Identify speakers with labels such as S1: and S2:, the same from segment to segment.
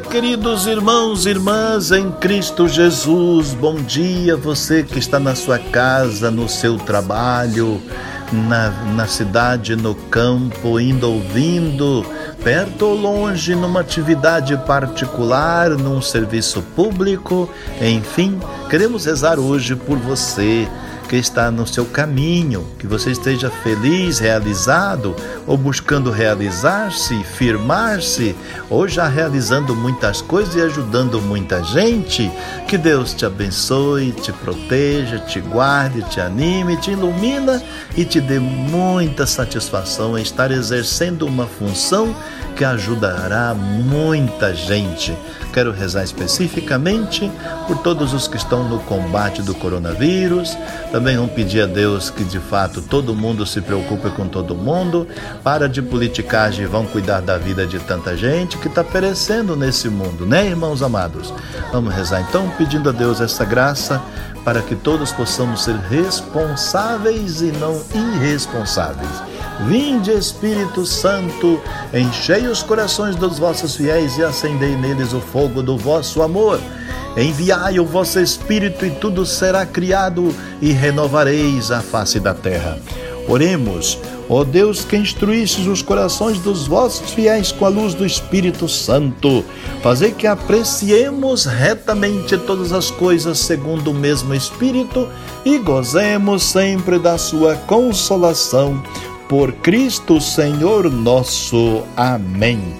S1: queridos irmãos e irmãs em Cristo Jesus. Bom dia, você que está na sua casa, no seu trabalho, na, na cidade, no campo, indo ouvindo, perto ou longe, numa atividade particular, num serviço público, enfim, queremos rezar hoje por você que está no seu caminho, que você esteja feliz, realizado, ou buscando realizar-se, firmar-se, ou já realizando muitas coisas e ajudando muita gente. Que Deus te abençoe, te proteja, te guarde, te anime, te ilumina e te dê muita satisfação em estar exercendo uma função que ajudará muita gente. Quero rezar especificamente por todos os que estão no combate do coronavírus. Também vamos pedir a Deus que de fato todo mundo se preocupe com todo mundo. Para de politicagem, vão cuidar da vida de tanta gente que está perecendo nesse mundo, né, irmãos amados? Vamos rezar então, pedindo a Deus essa graça para que todos possamos ser responsáveis e não irresponsáveis. Vinde, Espírito Santo, enchei os corações dos vossos fiéis e acendei neles o fogo do vosso amor. Enviai o vosso Espírito e tudo será criado e renovareis a face da terra. Oremos, ó Deus que instruístes os corações dos vossos fiéis com a luz do Espírito Santo, fazer que apreciemos retamente todas as coisas segundo o mesmo Espírito e gozemos sempre da sua consolação por Cristo Senhor nosso. Amém.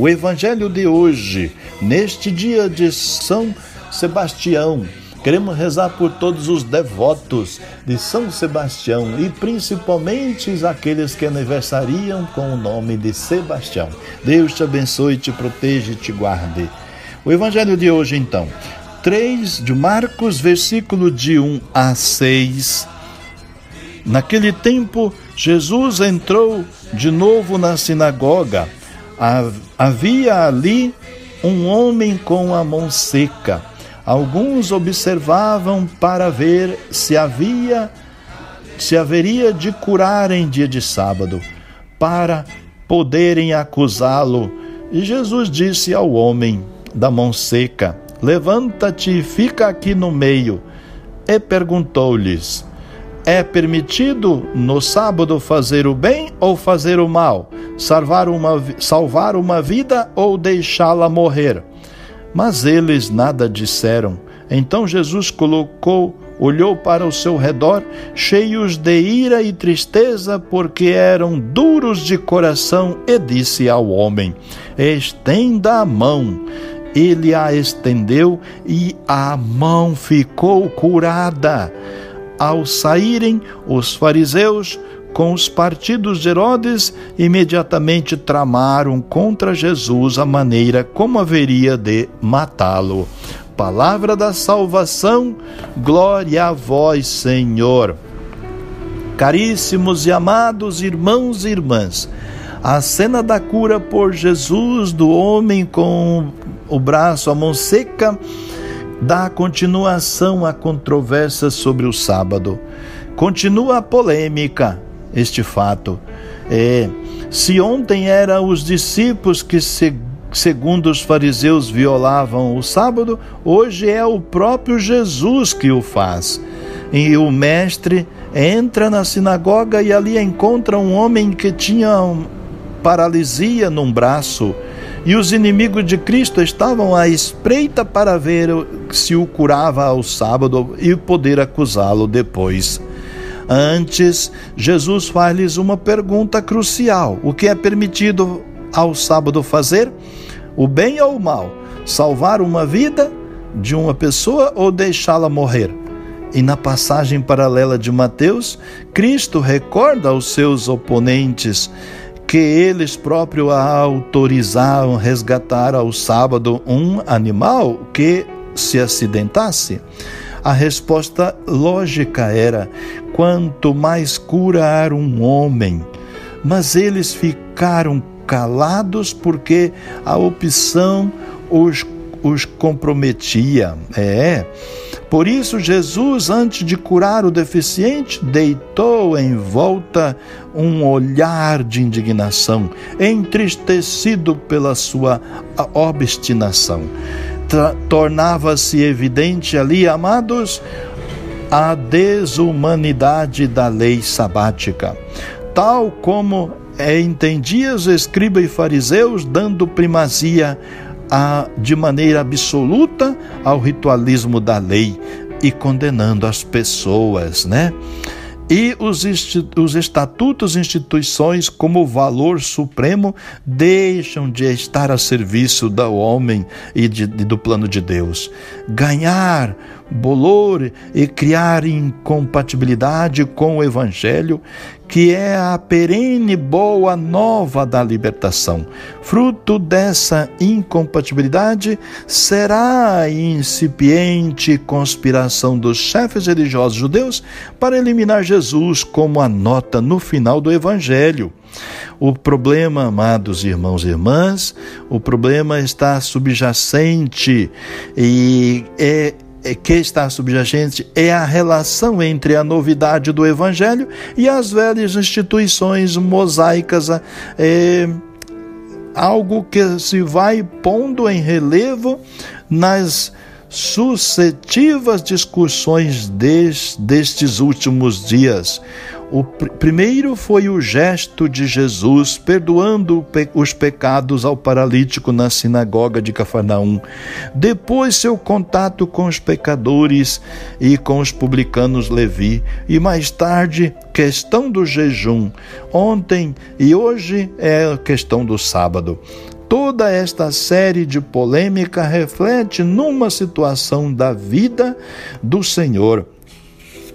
S1: O Evangelho de hoje, neste dia de São Sebastião, queremos rezar por todos os devotos de São Sebastião e principalmente aqueles que aniversariam com o nome de Sebastião. Deus te abençoe, te proteja e te guarde. O Evangelho de hoje, então, 3 de Marcos, versículo de 1 a 6. Naquele tempo, Jesus entrou de novo na sinagoga. Havia ali um homem com a mão seca. Alguns observavam para ver se havia se haveria de curar em dia de sábado, para poderem acusá-lo. E Jesus disse ao homem da mão seca: Levanta-te e fica aqui no meio. E perguntou-lhes: É permitido no sábado fazer o bem ou fazer o mal? Salvar uma, salvar uma vida ou deixá-la morrer? Mas eles nada disseram. Então Jesus colocou, olhou para o seu redor, cheios de ira e tristeza, porque eram duros de coração, e disse ao homem: Estenda a mão. Ele a estendeu e a mão ficou curada. Ao saírem, os fariseus com os partidos de Herodes, imediatamente tramaram contra Jesus a maneira como haveria de matá-lo. Palavra da salvação, glória a vós, Senhor. Caríssimos e amados irmãos e irmãs, a cena da cura por Jesus do homem com o braço, a mão seca, dá continuação à controvérsia sobre o sábado. Continua a polêmica este fato. É, se ontem eram os discípulos que, se, segundo os fariseus, violavam o sábado, hoje é o próprio Jesus que o faz. E o mestre entra na sinagoga e ali encontra um homem que tinha paralisia num braço e os inimigos de Cristo estavam à espreita para ver se o curava ao sábado e poder acusá-lo depois. Antes, Jesus faz-lhes uma pergunta crucial: o que é permitido ao sábado fazer? O bem ou o mal? Salvar uma vida de uma pessoa ou deixá-la morrer? E na passagem paralela de Mateus, Cristo recorda aos seus oponentes que eles próprios autorizaram resgatar ao sábado um animal que se acidentasse. A resposta lógica era: quanto mais curar um homem. Mas eles ficaram calados porque a opção os, os comprometia. É. Por isso, Jesus, antes de curar o deficiente, deitou em volta um olhar de indignação, entristecido pela sua obstinação. Tornava-se evidente ali, amados, a desumanidade da lei sabática, tal como entendia os escribas e fariseus, dando primazia a, de maneira absoluta ao ritualismo da lei e condenando as pessoas, né? E os, os estatutos e instituições, como valor supremo, deixam de estar a serviço do homem e de, do plano de Deus. Ganhar bolor e criar incompatibilidade com o Evangelho, que é a perene boa nova da libertação. Fruto dessa incompatibilidade será a incipiente conspiração dos chefes religiosos judeus para eliminar Jesus, como anota no final do Evangelho. O problema, amados irmãos e irmãs, o problema está subjacente e é é, que está subjacente é a relação entre a novidade do Evangelho e as velhas instituições mosaicas, é, algo que se vai pondo em relevo nas sucessivas discussões des, destes últimos dias. O pr primeiro foi o gesto de Jesus perdoando pe os pecados ao paralítico na sinagoga de Cafarnaum. Depois, seu contato com os pecadores e com os publicanos Levi. E mais tarde, questão do jejum. Ontem e hoje é a questão do sábado. Toda esta série de polêmica reflete numa situação da vida do Senhor,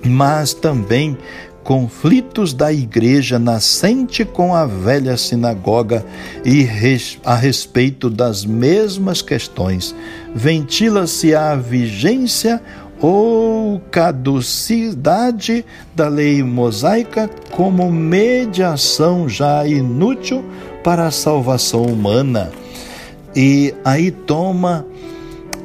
S1: mas também conflitos da igreja nascente com a velha sinagoga e a respeito das mesmas questões. Ventila-se a vigência ou caducidade da lei mosaica como mediação já inútil para a salvação humana. E aí toma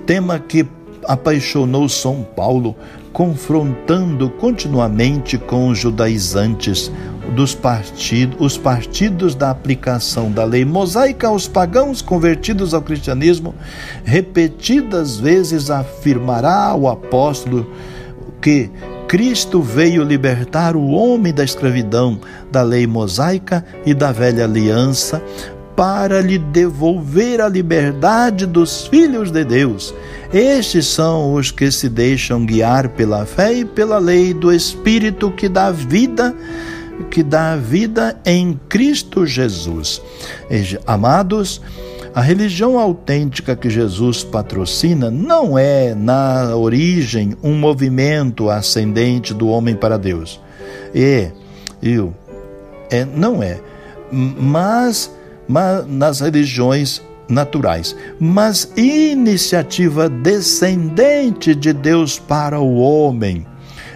S1: tema que apaixonou São Paulo, confrontando continuamente com os judaizantes dos partidos, os partidos da aplicação da lei mosaica aos pagãos convertidos ao cristianismo, repetidas vezes afirmará o apóstolo que Cristo veio libertar o homem da escravidão, da lei mosaica e da velha aliança, para lhe devolver a liberdade dos filhos de Deus. Estes são os que se deixam guiar pela fé e pela lei do Espírito que dá vida, que dá vida em Cristo Jesus. Amados, a religião autêntica que Jesus patrocina não é, na origem, um movimento ascendente do homem para Deus. É, eu, é, não é. Mas, mas nas religiões naturais, mas iniciativa descendente de Deus para o homem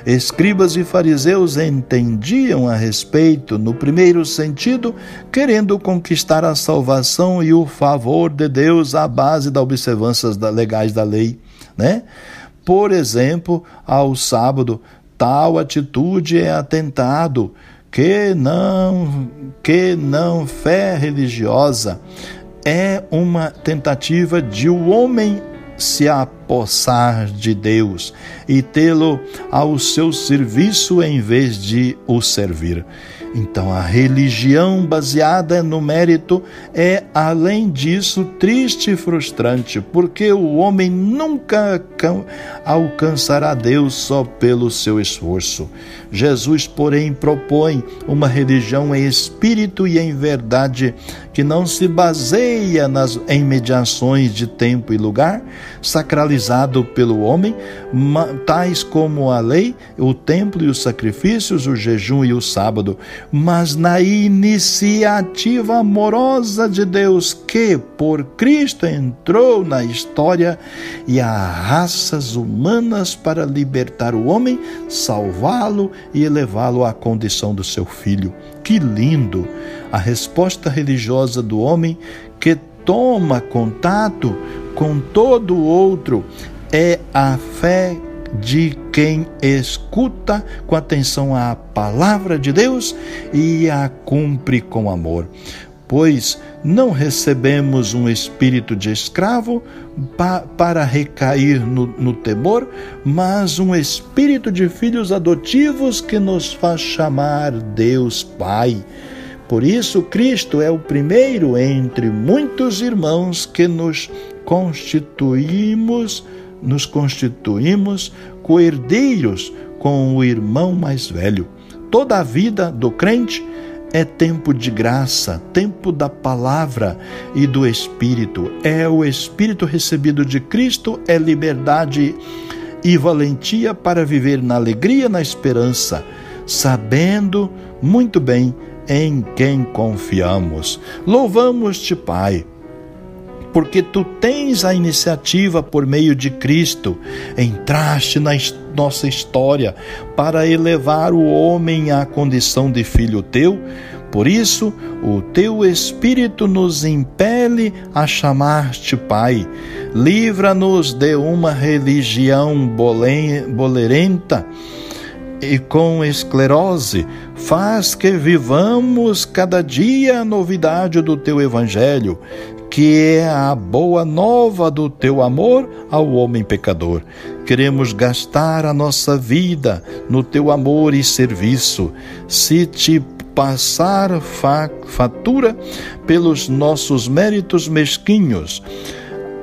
S1: Escribas e fariseus entendiam a respeito, no primeiro sentido, querendo conquistar a salvação e o favor de Deus à base das observâncias legais da lei, né? Por exemplo, ao sábado, tal atitude é atentado que não que não fé religiosa é uma tentativa de o homem se aproximar empossar de Deus e tê-lo ao seu serviço em vez de o servir. Então, a religião baseada no mérito é, além disso, triste e frustrante, porque o homem nunca alcançará Deus só pelo seu esforço. Jesus, porém, propõe uma religião em espírito e em verdade que não se baseia nas, em mediações de tempo e lugar, sacralizado pelo homem, tais como a lei, o templo e os sacrifícios, o jejum e o sábado, mas na iniciativa amorosa de Deus que, por Cristo, entrou na história e as raças humanas para libertar o homem, salvá-lo e elevá-lo à condição do seu filho. Que lindo! A resposta religiosa do homem que toma contato com todo o outro é a fé de quem escuta com atenção à palavra de Deus e a cumpre com amor. Pois não recebemos um espírito de escravo pa para recair no, no temor, mas um espírito de filhos adotivos que nos faz chamar Deus Pai. Por isso, Cristo é o primeiro entre muitos irmãos que nos constituímos, nos constituímos coerdeiros com o irmão mais velho. Toda a vida do crente é tempo de graça, tempo da palavra e do Espírito. É o Espírito recebido de Cristo, é liberdade e valentia para viver na alegria, na esperança, sabendo muito bem em quem confiamos. Louvamos-te, Pai porque tu tens a iniciativa por meio de Cristo, entraste na nossa história para elevar o homem à condição de filho teu. Por isso, o teu Espírito nos impele a chamar-te Pai. Livra-nos de uma religião bolerenta e com esclerose, faz que vivamos cada dia a novidade do teu Evangelho, que é a boa nova do teu amor ao homem pecador. Queremos gastar a nossa vida no teu amor e serviço. Se te passar fa fatura pelos nossos méritos mesquinhos,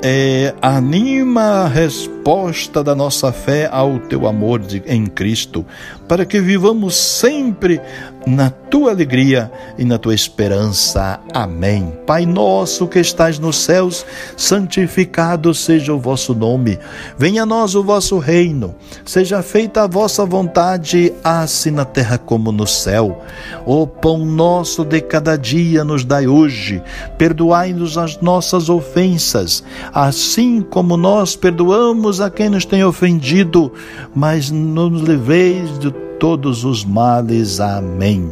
S1: é, anima a resposta da nossa fé ao teu amor de, em Cristo, para que vivamos sempre na tua alegria e na tua esperança. Amém. Pai nosso que estás nos céus, santificado seja o vosso nome. Venha a nós o vosso reino. Seja feita a vossa vontade, assim na terra como no céu. O pão nosso de cada dia nos dai hoje. Perdoai-nos as nossas ofensas, assim como nós perdoamos a quem nos tem ofendido, mas não nos leveis de todos os males. Amém.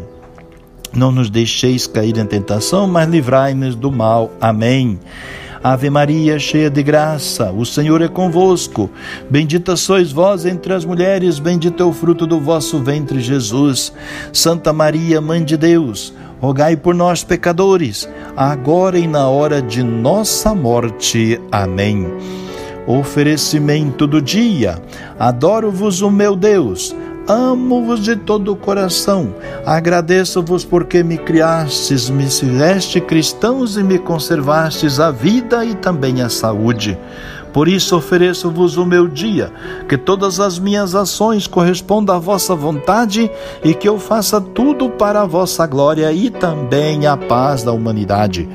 S1: Não nos deixeis cair em tentação, mas livrai-nos do mal. Amém. Ave Maria, cheia de graça, o Senhor é convosco. Bendita sois vós entre as mulheres, bendito é o fruto do vosso ventre, Jesus. Santa Maria, Mãe de Deus, rogai por nós, pecadores, agora e na hora de nossa morte. Amém. Oferecimento do dia. Adoro-vos, o meu Deus Amo-vos de todo o coração. Agradeço-vos porque me criastes, me fizeste cristãos e me conservastes a vida e também a saúde. Por isso ofereço-vos o meu dia, que todas as minhas ações correspondam à vossa vontade e que eu faça tudo para a vossa glória e também a paz da humanidade.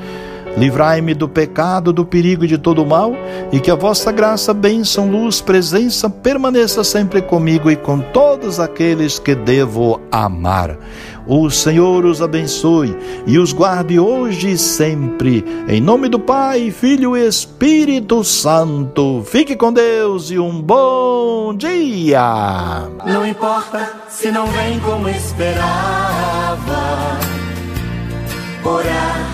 S1: Livrai-me do pecado, do perigo e de todo o mal, e que a vossa graça, bênção, luz, presença permaneça sempre comigo e com todos aqueles que devo amar. O Senhor os abençoe e os guarde hoje e sempre. Em nome do Pai, Filho e Espírito Santo. Fique com Deus e um bom dia.
S2: Não importa se não vem como esperava. Orar